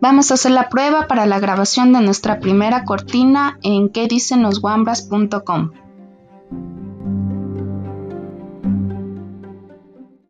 Vamos a hacer la prueba para la grabación de nuestra primera cortina en que dicen los